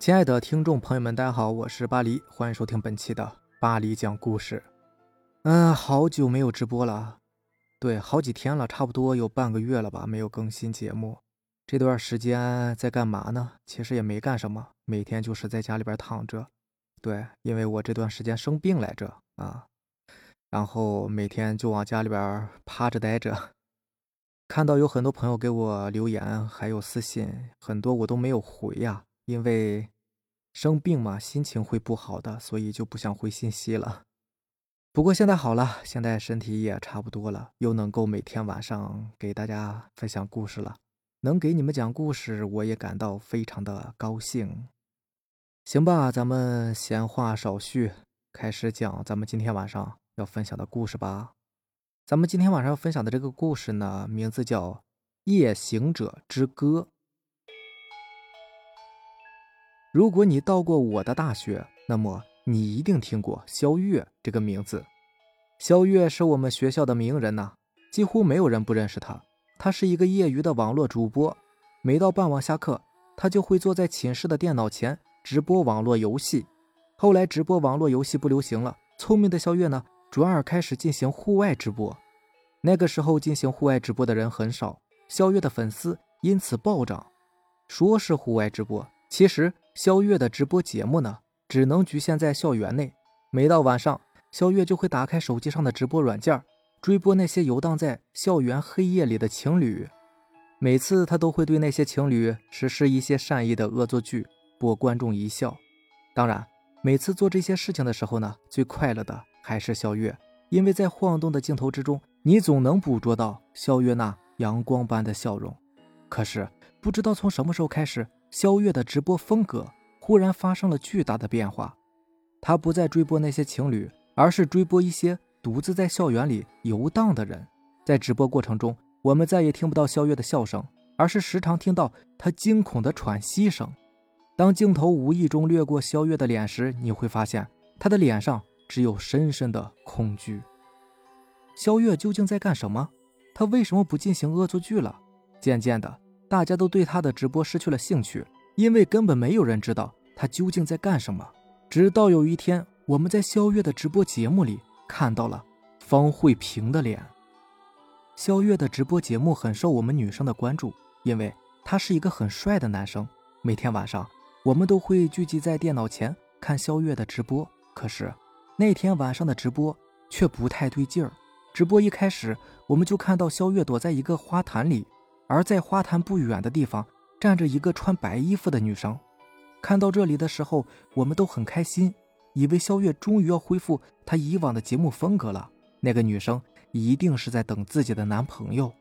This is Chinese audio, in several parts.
亲爱的听众朋友们，大家好，我是巴黎，欢迎收听本期的巴黎讲故事。嗯，好久没有直播了，对，好几天了，差不多有半个月了吧，没有更新节目。这段时间在干嘛呢？其实也没干什么，每天就是在家里边躺着。对，因为我这段时间生病来着啊，然后每天就往家里边趴着待着。看到有很多朋友给我留言，还有私信，很多我都没有回呀。因为生病嘛，心情会不好的，所以就不想回信息了。不过现在好了，现在身体也差不多了，又能够每天晚上给大家分享故事了。能给你们讲故事，我也感到非常的高兴。行吧，咱们闲话少叙，开始讲咱们今天晚上要分享的故事吧。咱们今天晚上要分享的这个故事呢，名字叫《夜行者之歌》。如果你到过我的大学，那么你一定听过肖月这个名字。肖月是我们学校的名人呐，几乎没有人不认识他。他是一个业余的网络主播，每到傍晚下课，他就会坐在寝室的电脑前直播网络游戏。后来直播网络游戏不流行了，聪明的肖月呢，转而开始进行户外直播。那个时候进行户外直播的人很少，肖月的粉丝因此暴涨。说是户外直播，其实。肖月的直播节目呢，只能局限在校园内。每到晚上，肖月就会打开手机上的直播软件，追播那些游荡在校园黑夜里的情侣。每次他都会对那些情侣实施一些善意的恶作剧，博观众一笑。当然，每次做这些事情的时候呢，最快乐的还是肖月，因为在晃动的镜头之中，你总能捕捉到肖月那阳光般的笑容。可是，不知道从什么时候开始。肖月的直播风格忽然发生了巨大的变化，他不再追播那些情侣，而是追播一些独自在校园里游荡的人。在直播过程中，我们再也听不到肖月的笑声，而是时常听到他惊恐的喘息声。当镜头无意中掠过肖月的脸时，你会发现他的脸上只有深深的恐惧。肖月究竟在干什么？他为什么不进行恶作剧了？渐渐的。大家都对他的直播失去了兴趣，因为根本没有人知道他究竟在干什么。直到有一天，我们在肖月的直播节目里看到了方慧萍的脸。肖月的直播节目很受我们女生的关注，因为他是一个很帅的男生。每天晚上，我们都会聚集在电脑前看肖月的直播。可是那天晚上的直播却不太对劲儿。直播一开始，我们就看到肖月躲在一个花坛里。而在花坛不远的地方站着一个穿白衣服的女生。看到这里的时候，我们都很开心，以为肖月终于要恢复她以往的节目风格了。那个女生一定是在等自己的男朋友。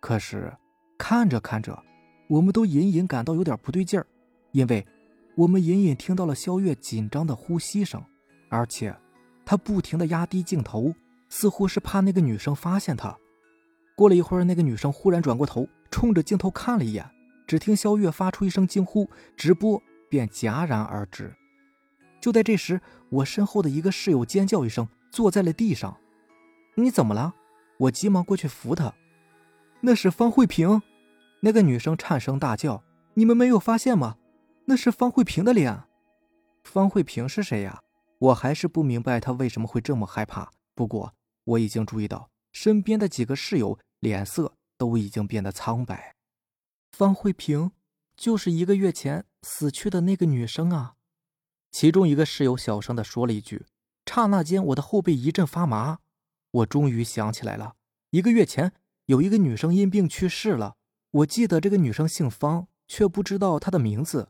可是看着看着，我们都隐隐感到有点不对劲儿，因为我们隐隐听到了肖月紧张的呼吸声，而且她不停的压低镜头，似乎是怕那个女生发现她。过了一会儿，那个女生忽然转过头，冲着镜头看了一眼。只听肖月发出一声惊呼，直播便戛然而止。就在这时，我身后的一个室友尖叫一声，坐在了地上。你怎么了？我急忙过去扶他。那是方慧萍。那个女生颤声大叫：“你们没有发现吗？那是方慧萍的脸。”方慧萍是谁呀？我还是不明白她为什么会这么害怕。不过我已经注意到。身边的几个室友脸色都已经变得苍白。方慧萍就是一个月前死去的那个女生啊！其中一个室友小声的说了一句。刹那间，我的后背一阵发麻。我终于想起来了，一个月前有一个女生因病去世了。我记得这个女生姓方，却不知道她的名字。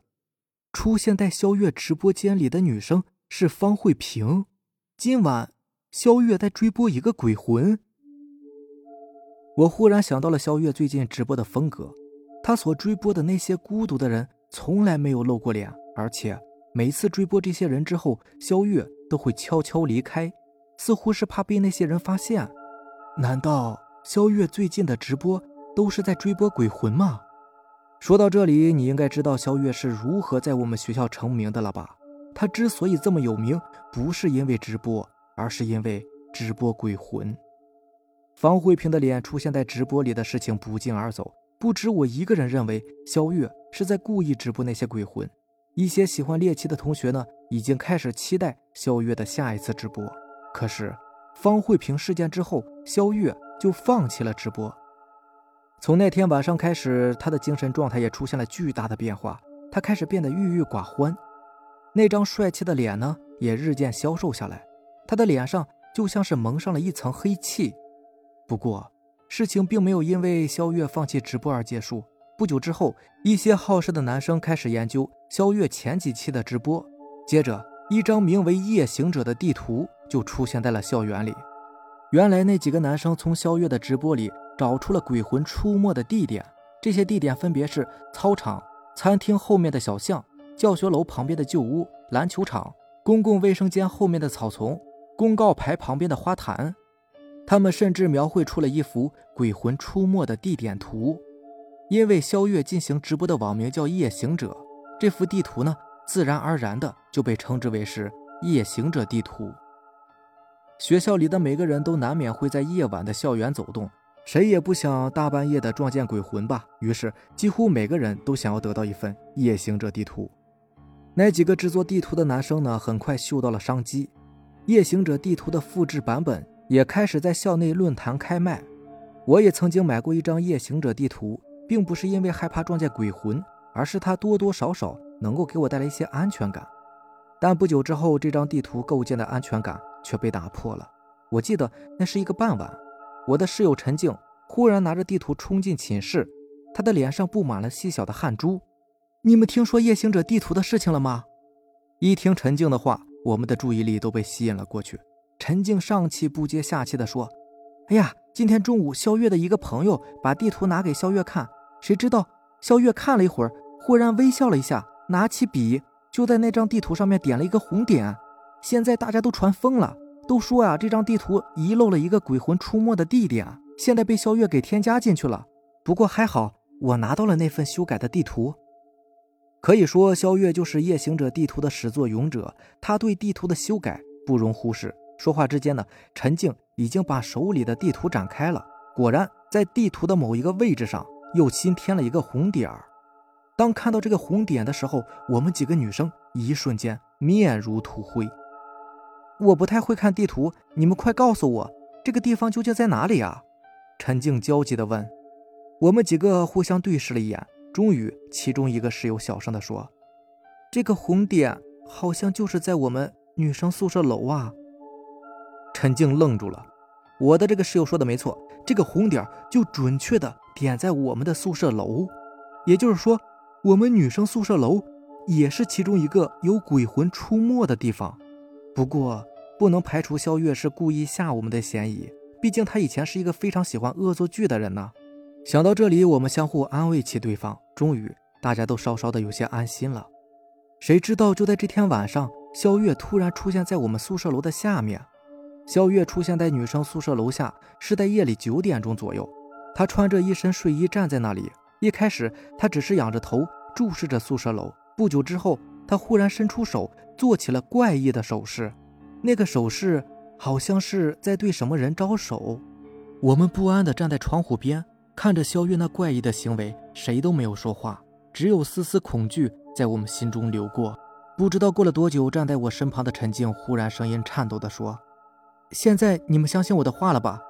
出现在肖月直播间里的女生是方慧萍。今晚肖月在追播一个鬼魂。我忽然想到了肖月最近直播的风格，他所追播的那些孤独的人从来没有露过脸，而且每次追播这些人之后，肖月都会悄悄离开，似乎是怕被那些人发现。难道肖月最近的直播都是在追播鬼魂吗？说到这里，你应该知道肖月是如何在我们学校成名的了吧？他之所以这么有名，不是因为直播，而是因为直播鬼魂。方慧萍的脸出现在直播里的事情不胫而走，不止我一个人认为肖月是在故意直播那些鬼魂。一些喜欢猎奇的同学呢，已经开始期待肖月的下一次直播。可是方慧萍事件之后，肖月就放弃了直播。从那天晚上开始，他的精神状态也出现了巨大的变化，他开始变得郁郁寡欢，那张帅气的脸呢，也日渐消瘦下来。他的脸上就像是蒙上了一层黑气。不过，事情并没有因为肖月放弃直播而结束。不久之后，一些好事的男生开始研究肖月前几期的直播。接着，一张名为《夜行者》的地图就出现在了校园里。原来，那几个男生从肖月的直播里找出了鬼魂出没的地点。这些地点分别是操场、餐厅后面的小巷、教学楼旁边的旧屋、篮球场、公共卫生间后面的草丛、公告牌旁边的花坛。他们甚至描绘出了一幅鬼魂出没的地点图。因为肖月进行直播的网名叫夜行者，这幅地图呢，自然而然的就被称之为是夜行者地图。学校里的每个人都难免会在夜晚的校园走动，谁也不想大半夜的撞见鬼魂吧。于是，几乎每个人都想要得到一份夜行者地图。那几个制作地图的男生呢，很快嗅到了商机，夜行者地图的复制版本也开始在校内论坛开卖。我也曾经买过一张夜行者地图。并不是因为害怕撞见鬼魂，而是它多多少少能够给我带来一些安全感。但不久之后，这张地图构建的安全感却被打破了。我记得那是一个傍晚，我的室友陈静忽然拿着地图冲进寝室，她的脸上布满了细小的汗珠。你们听说夜行者地图的事情了吗？一听陈静的话，我们的注意力都被吸引了过去。陈静上气不接下气地说：“哎呀，今天中午肖月的一个朋友把地图拿给肖月看。”谁知道肖月看了一会儿，忽然微笑了一下，拿起笔就在那张地图上面点了一个红点。现在大家都传疯了，都说呀，这张地图遗漏了一个鬼魂出没的地点，现在被肖月给添加进去了。不过还好，我拿到了那份修改的地图。可以说，肖月就是夜行者地图的始作俑者，他对地图的修改不容忽视。说话之间呢，陈静已经把手里的地图展开了，果然在地图的某一个位置上。又新添了一个红点儿。当看到这个红点的时候，我们几个女生一瞬间面如土灰。我不太会看地图，你们快告诉我这个地方究竟在哪里啊？陈静焦急地问。我们几个互相对视了一眼，终于，其中一个室友小声地说：“这个红点好像就是在我们女生宿舍楼啊。”陈静愣住了。我的这个室友说的没错，这个红点就准确的。点在我们的宿舍楼，也就是说，我们女生宿舍楼也是其中一个有鬼魂出没的地方。不过，不能排除肖月是故意吓我们的嫌疑，毕竟他以前是一个非常喜欢恶作剧的人呢。想到这里，我们相互安慰起对方，终于大家都稍稍的有些安心了。谁知道就在这天晚上，肖月突然出现在我们宿舍楼的下面。肖月出现在女生宿舍楼下是在夜里九点钟左右。她穿着一身睡衣站在那里。一开始，她只是仰着头注视着宿舍楼。不久之后，她忽然伸出手，做起了怪异的手势。那个手势好像是在对什么人招手。我们不安地站在窗户边，看着肖月那怪异的行为，谁都没有说话，只有丝丝恐惧在我们心中流过。不知道过了多久，站在我身旁的陈静忽然声音颤抖地说：“现在你们相信我的话了吧？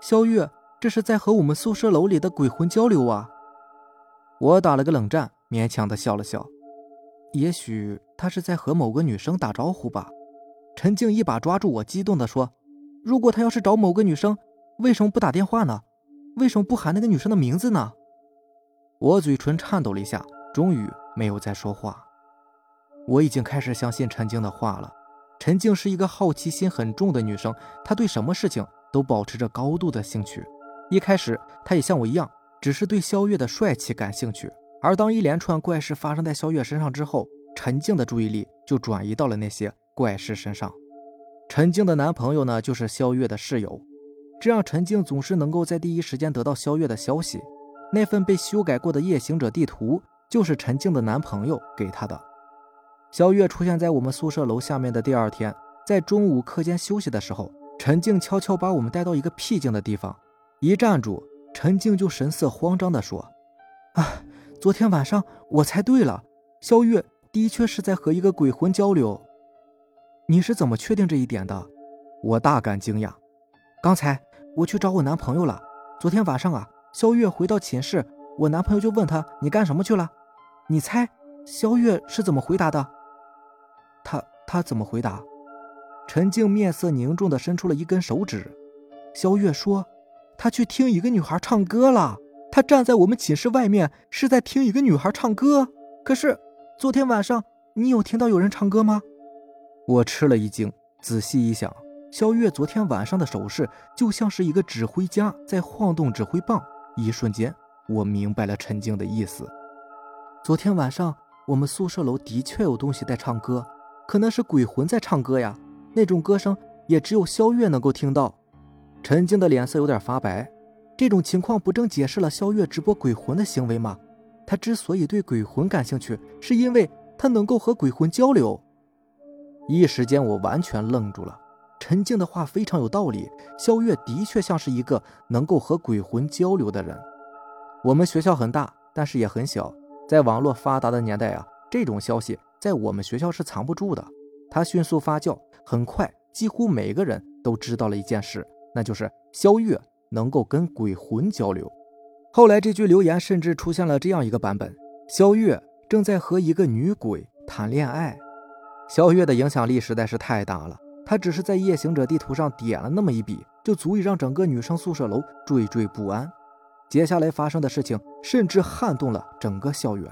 肖月。”这是在和我们宿舍楼里的鬼魂交流啊！我打了个冷战，勉强的笑了笑。也许他是在和某个女生打招呼吧。陈静一把抓住我，激动的说：“如果他要是找某个女生，为什么不打电话呢？为什么不喊那个女生的名字呢？”我嘴唇颤抖了一下，终于没有再说话。我已经开始相信陈静的话了。陈静是一个好奇心很重的女生，她对什么事情都保持着高度的兴趣。一开始，她也像我一样，只是对萧月的帅气感兴趣。而当一连串怪事发生在萧月身上之后，陈静的注意力就转移到了那些怪事身上。陈静的男朋友呢，就是萧月的室友，这让陈静总是能够在第一时间得到萧月的消息。那份被修改过的夜行者地图，就是陈静的男朋友给她的。肖月出现在我们宿舍楼下面的第二天，在中午课间休息的时候，陈静悄悄把我们带到一个僻静的地方。一站住，陈静就神色慌张地说：“啊，昨天晚上我猜对了，肖月的确是在和一个鬼魂交流。你是怎么确定这一点的？我大感惊讶。刚才我去找我男朋友了。昨天晚上啊，肖月回到寝室，我男朋友就问他你干什么去了？你猜肖月是怎么回答的？他他怎么回答？陈静面色凝重的伸出了一根手指。肖月说，他去听一个女孩唱歌了。他站在我们寝室外面，是在听一个女孩唱歌。可是昨天晚上，你有听到有人唱歌吗？我吃了一惊，仔细一想，肖月昨天晚上的手势就像是一个指挥家在晃动指挥棒。一瞬间，我明白了陈静的意思。昨天晚上，我们宿舍楼的确有东西在唱歌，可能是鬼魂在唱歌呀。那种歌声也只有肖月能够听到。陈静的脸色有点发白。这种情况不正解释了肖月直播鬼魂的行为吗？他之所以对鬼魂感兴趣，是因为他能够和鬼魂交流。一时间，我完全愣住了。陈静的话非常有道理，肖月的确像是一个能够和鬼魂交流的人。我们学校很大，但是也很小，在网络发达的年代啊，这种消息在我们学校是藏不住的。它迅速发酵，很快，几乎每个人都知道了一件事，那就是肖月。能够跟鬼魂交流。后来这句留言甚至出现了这样一个版本：肖月正在和一个女鬼谈恋爱。肖月的影响力实在是太大了，他只是在夜行者地图上点了那么一笔，就足以让整个女生宿舍楼惴惴不安。接下来发生的事情甚至撼动了整个校园。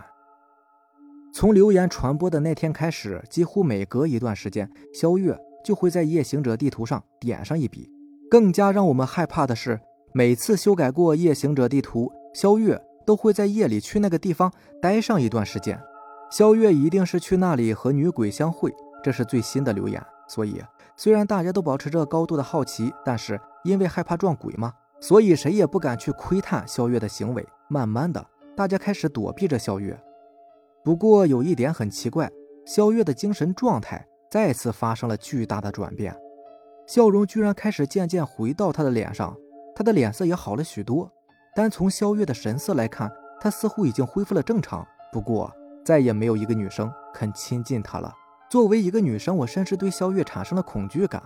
从留言传播的那天开始，几乎每隔一段时间，肖月就会在夜行者地图上点上一笔。更加让我们害怕的是，每次修改过夜行者地图，肖月都会在夜里去那个地方待上一段时间。肖月一定是去那里和女鬼相会，这是最新的留言。所以，虽然大家都保持着高度的好奇，但是因为害怕撞鬼嘛，所以谁也不敢去窥探肖月的行为。慢慢的，大家开始躲避着肖月。不过有一点很奇怪，肖月的精神状态再次发生了巨大的转变。笑容居然开始渐渐回到他的脸上，他的脸色也好了许多。单从肖月的神色来看，他似乎已经恢复了正常。不过，再也没有一个女生肯亲近他了。作为一个女生，我甚至对肖月产生了恐惧感，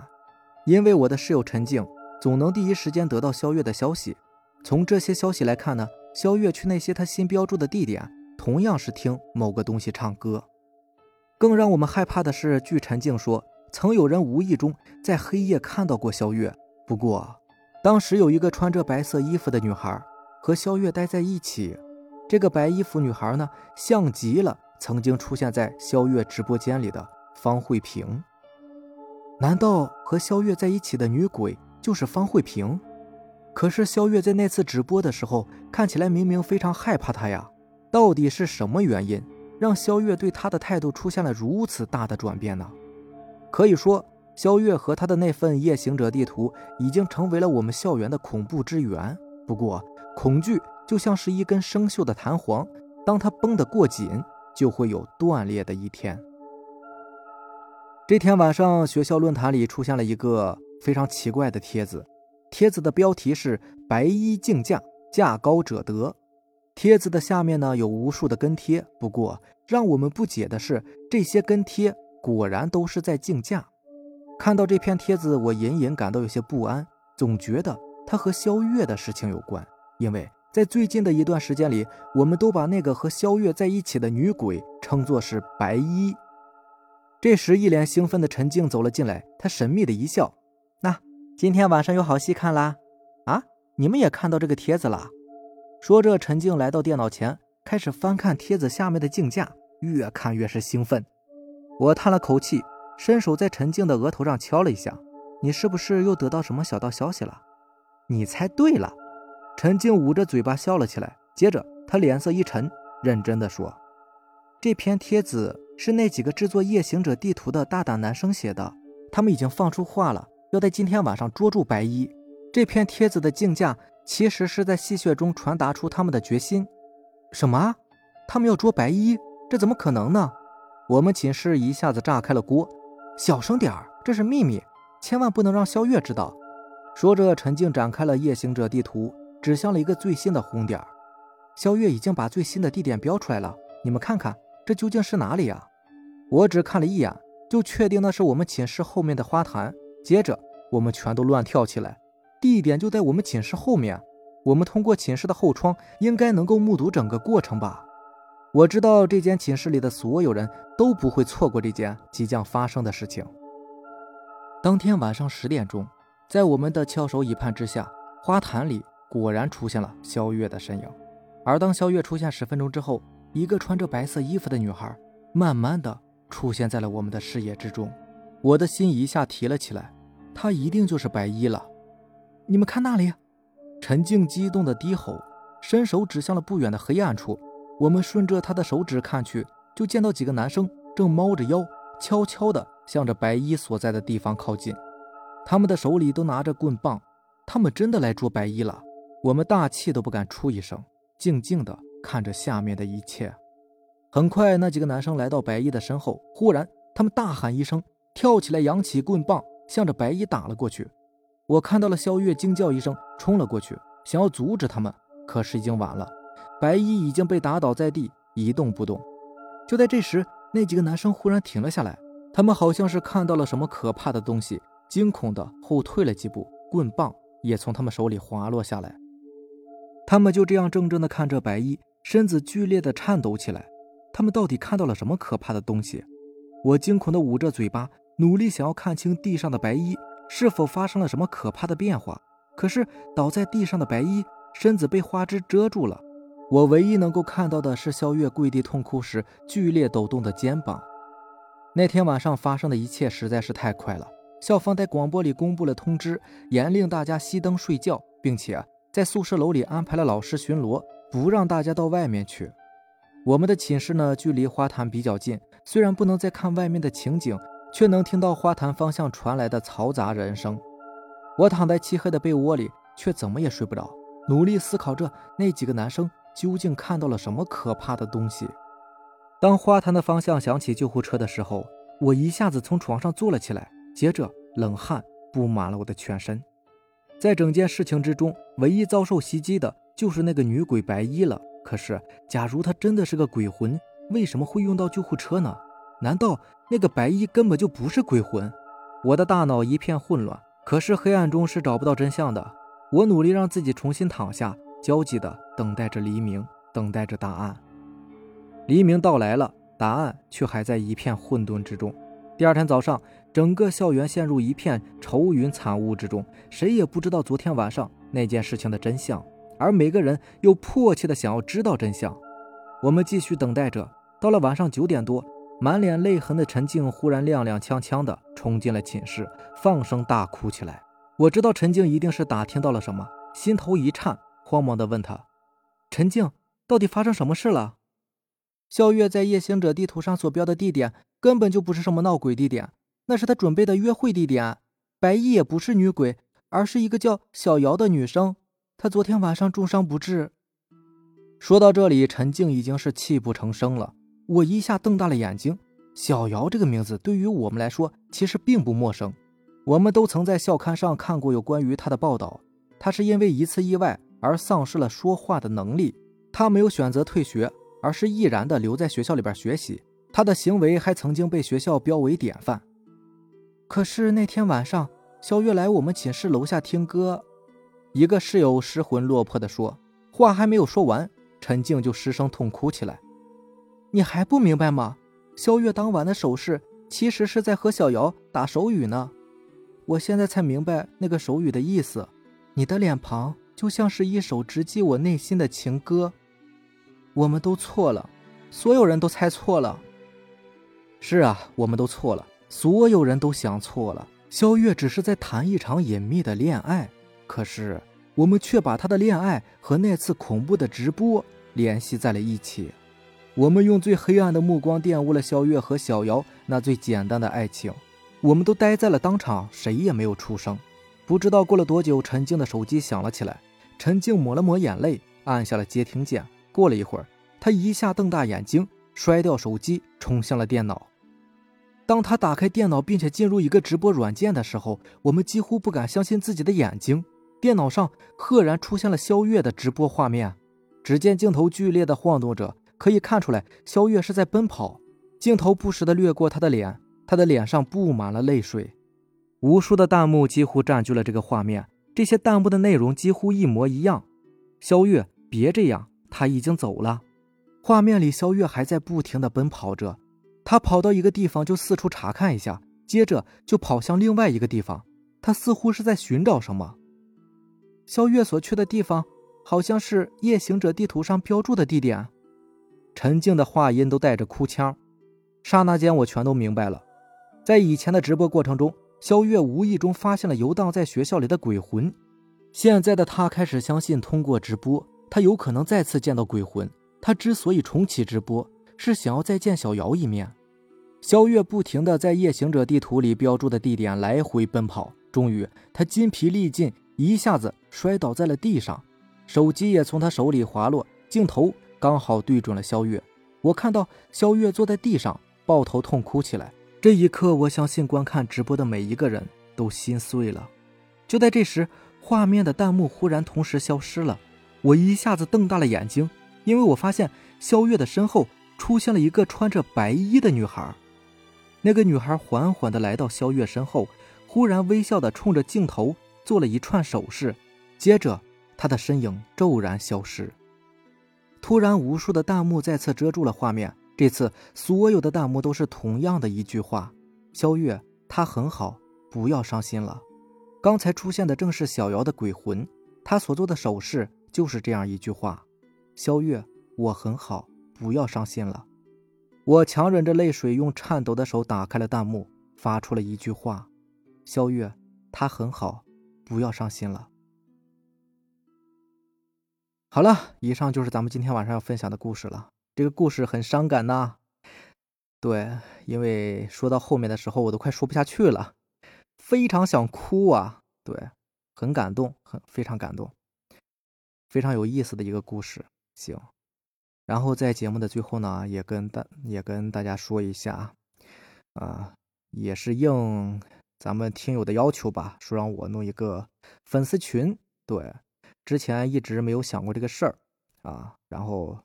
因为我的室友陈静总能第一时间得到肖月的消息。从这些消息来看呢，肖月去那些他新标注的地点，同样是听某个东西唱歌。更让我们害怕的是，据陈静说。曾有人无意中在黑夜看到过肖月，不过当时有一个穿着白色衣服的女孩和肖月待在一起。这个白衣服女孩呢，像极了曾经出现在肖月直播间里的方慧萍。难道和肖月在一起的女鬼就是方慧萍？可是肖月在那次直播的时候看起来明明非常害怕她呀，到底是什么原因让肖月对他的态度出现了如此大的转变呢？可以说，肖月和他的那份夜行者地图已经成为了我们校园的恐怖之源。不过，恐惧就像是一根生锈的弹簧，当它绷得过紧，就会有断裂的一天。这天晚上，学校论坛里出现了一个非常奇怪的帖子，帖子的标题是“白衣竞价，价高者得”。帖子的下面呢有无数的跟帖，不过让我们不解的是，这些跟帖。果然都是在竞价。看到这篇帖子，我隐隐感到有些不安，总觉得他和肖月的事情有关。因为在最近的一段时间里，我们都把那个和肖月在一起的女鬼称作是白衣。这时，一脸兴奋的陈静走了进来，她神秘的一笑：“那今天晚上有好戏看啦？啊，你们也看到这个帖子了？”说着，陈静来到电脑前，开始翻看帖子下面的竞价，越看越是兴奋。我叹了口气，伸手在陈静的额头上敲了一下。你是不是又得到什么小道消息了？你猜对了。陈静捂着嘴巴笑了起来，接着他脸色一沉，认真的说：“这篇帖子是那几个制作夜行者地图的大胆男生写的，他们已经放出话了，要在今天晚上捉住白衣。这篇帖子的竞价其实是在戏谑中传达出他们的决心。什么？他们要捉白衣？这怎么可能呢？”我们寝室一下子炸开了锅，小声点儿，这是秘密，千万不能让肖月知道。说着，陈静展开了夜行者地图，指向了一个最新的红点。肖月已经把最新的地点标出来了，你们看看，这究竟是哪里呀？我只看了一眼，就确定那是我们寝室后面的花坛。接着，我们全都乱跳起来。地点就在我们寝室后面，我们通过寝室的后窗，应该能够目睹整个过程吧？我知道这间寝室里的所有人都不会错过这件即将发生的事情。当天晚上十点钟，在我们的翘首以盼之下，花坛里果然出现了肖月的身影。而当肖月出现十分钟之后，一个穿着白色衣服的女孩慢慢的出现在了我们的视野之中。我的心一下提了起来，她一定就是白衣了。你们看那里！陈静激动的低吼，伸手指向了不远的黑暗处。我们顺着他的手指看去，就见到几个男生正猫着腰，悄悄地向着白衣所在的地方靠近。他们的手里都拿着棍棒，他们真的来捉白衣了。我们大气都不敢出一声，静静地看着下面的一切。很快，那几个男生来到白衣的身后，忽然他们大喊一声，跳起来，扬起棍棒，向着白衣打了过去。我看到了肖月惊叫一声，冲了过去，想要阻止他们，可是已经晚了。白衣已经被打倒在地，一动不动。就在这时，那几个男生忽然停了下来，他们好像是看到了什么可怕的东西，惊恐的后退了几步，棍棒也从他们手里滑落下来。他们就这样怔怔的看着白衣，身子剧烈的颤抖起来。他们到底看到了什么可怕的东西？我惊恐的捂着嘴巴，努力想要看清地上的白衣是否发生了什么可怕的变化。可是倒在地上的白衣身子被花枝遮住了。我唯一能够看到的是肖月跪地痛哭时剧烈抖动的肩膀。那天晚上发生的一切实在是太快了。校方在广播里公布了通知，严令大家熄灯睡觉，并且在宿舍楼里安排了老师巡逻，不让大家到外面去。我们的寝室呢，距离花坛比较近，虽然不能再看外面的情景，却能听到花坛方向传来的嘈杂人声。我躺在漆黑的被窝里，却怎么也睡不着，努力思考着那几个男生。究竟看到了什么可怕的东西？当花坛的方向响起救护车的时候，我一下子从床上坐了起来，接着冷汗布满了我的全身。在整件事情之中，唯一遭受袭击的就是那个女鬼白衣了。可是，假如她真的是个鬼魂，为什么会用到救护车呢？难道那个白衣根本就不是鬼魂？我的大脑一片混乱，可是黑暗中是找不到真相的。我努力让自己重新躺下。焦急地等待着黎明，等待着答案。黎明到来了，答案却还在一片混沌之中。第二天早上，整个校园陷入一片愁云惨雾之中，谁也不知道昨天晚上那件事情的真相，而每个人又迫切地想要知道真相。我们继续等待着。到了晚上九点多，满脸泪痕的陈静忽然踉踉跄跄地冲进了寝室，放声大哭起来。我知道陈静一定是打听到了什么，心头一颤。慌忙地问他：“陈静，到底发生什么事了？”肖月在夜行者地图上所标的地点根本就不是什么闹鬼地点，那是他准备的约会地点。白衣也不是女鬼，而是一个叫小瑶的女生。她昨天晚上重伤不治。说到这里，陈静已经是泣不成声了。我一下瞪大了眼睛。小瑶这个名字对于我们来说其实并不陌生，我们都曾在校刊上看过有关于她的报道。她是因为一次意外。而丧失了说话的能力，他没有选择退学，而是毅然的留在学校里边学习。他的行为还曾经被学校标为典范。可是那天晚上，肖月来我们寝室楼下听歌，一个室友失魂落魄的说，话还没有说完，陈静就失声痛哭起来。你还不明白吗？肖月当晚的手势其实是在和小瑶打手语呢。我现在才明白那个手语的意思。你的脸庞。就像是一首直击我内心的情歌，我们都错了，所有人都猜错了。是啊，我们都错了，所有人都想错了。肖月只是在谈一场隐秘的恋爱，可是我们却把他的恋爱和那次恐怖的直播联系在了一起。我们用最黑暗的目光玷污了肖月和小瑶那最简单的爱情。我们都呆在了当场，谁也没有出声。不知道过了多久，陈静的手机响了起来。陈静抹了抹眼泪，按下了接听键。过了一会儿，他一下瞪大眼睛，摔掉手机，冲向了电脑。当他打开电脑，并且进入一个直播软件的时候，我们几乎不敢相信自己的眼睛。电脑上赫然出现了肖月的直播画面。只见镜头剧烈的晃动着，可以看出来肖月是在奔跑。镜头不时的掠过他的脸，他的脸上布满了泪水。无数的弹幕几乎占据了这个画面，这些弹幕的内容几乎一模一样。肖月，别这样，他已经走了。画面里，肖月还在不停的奔跑着，他跑到一个地方就四处查看一下，接着就跑向另外一个地方，他似乎是在寻找什么。肖月所去的地方，好像是夜行者地图上标注的地点。陈静的话音都带着哭腔，刹那间我全都明白了。在以前的直播过程中，肖月无意中发现了游荡在学校里的鬼魂，现在的他开始相信，通过直播，他有可能再次见到鬼魂。他之所以重启直播，是想要再见小瑶一面。肖月不停地在夜行者地图里标注的地点来回奔跑，终于他筋疲力尽，一下子摔倒在了地上，手机也从他手里滑落，镜头刚好对准了肖月。我看到肖月坐在地上抱头痛哭起来。这一刻，我相信观看直播的每一个人都心碎了。就在这时，画面的弹幕忽然同时消失了，我一下子瞪大了眼睛。因为我发现肖月的身后出现了一个穿着白衣的女孩，那个女孩缓缓地来到肖月身后，忽然微笑地冲着镜头做了一串手势，接着她的身影骤然消失。突然，无数的弹幕再次遮住了画面，这次所有的弹幕都是同样的一句话：“肖月，他很好，不要伤心了。”刚才出现的正是小瑶的鬼魂，他所做的手势就是这样一句话。肖月，我很好，不要伤心了。我强忍着泪水，用颤抖的手打开了弹幕，发出了一句话：“肖月，他很好，不要伤心了。”好了，以上就是咱们今天晚上要分享的故事了。这个故事很伤感呐，对，因为说到后面的时候，我都快说不下去了，非常想哭啊，对，很感动，很非常感动，非常有意思的一个故事。行，然后在节目的最后呢，也跟大也跟大家说一下，啊，也是应咱们听友的要求吧，说让我弄一个粉丝群。对，之前一直没有想过这个事儿啊，然后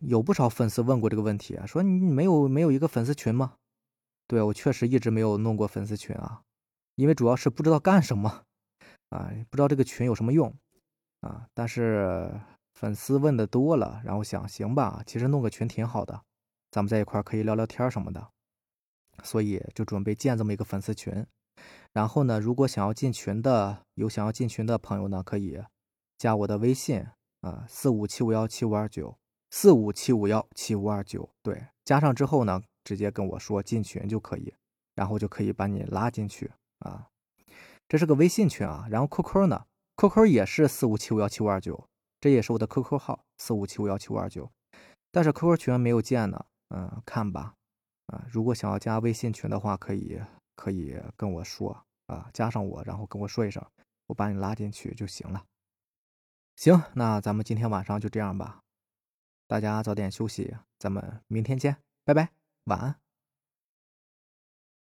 有不少粉丝问过这个问题，说你没有没有一个粉丝群吗？对我确实一直没有弄过粉丝群啊，因为主要是不知道干什么啊，不知道这个群有什么用啊，但是。粉丝问的多了，然后想行吧，其实弄个群挺好的，咱们在一块可以聊聊天什么的，所以就准备建这么一个粉丝群。然后呢，如果想要进群的，有想要进群的朋友呢，可以加我的微信啊，四五七五幺七五二九，四五七五幺七五二九。对，加上之后呢，直接跟我说进群就可以，然后就可以把你拉进去啊。这是个微信群啊，然后 QQ 呢，QQ 也是四五七五幺七五二九。这也是我的 QQ 号四五七五幺七五二九，但是 QQ 群没有建呢，嗯，看吧，啊，如果想要加微信群的话，可以可以跟我说啊，加上我，然后跟我说一声，我把你拉进去就行了。行，那咱们今天晚上就这样吧，大家早点休息，咱们明天见，拜拜，晚安。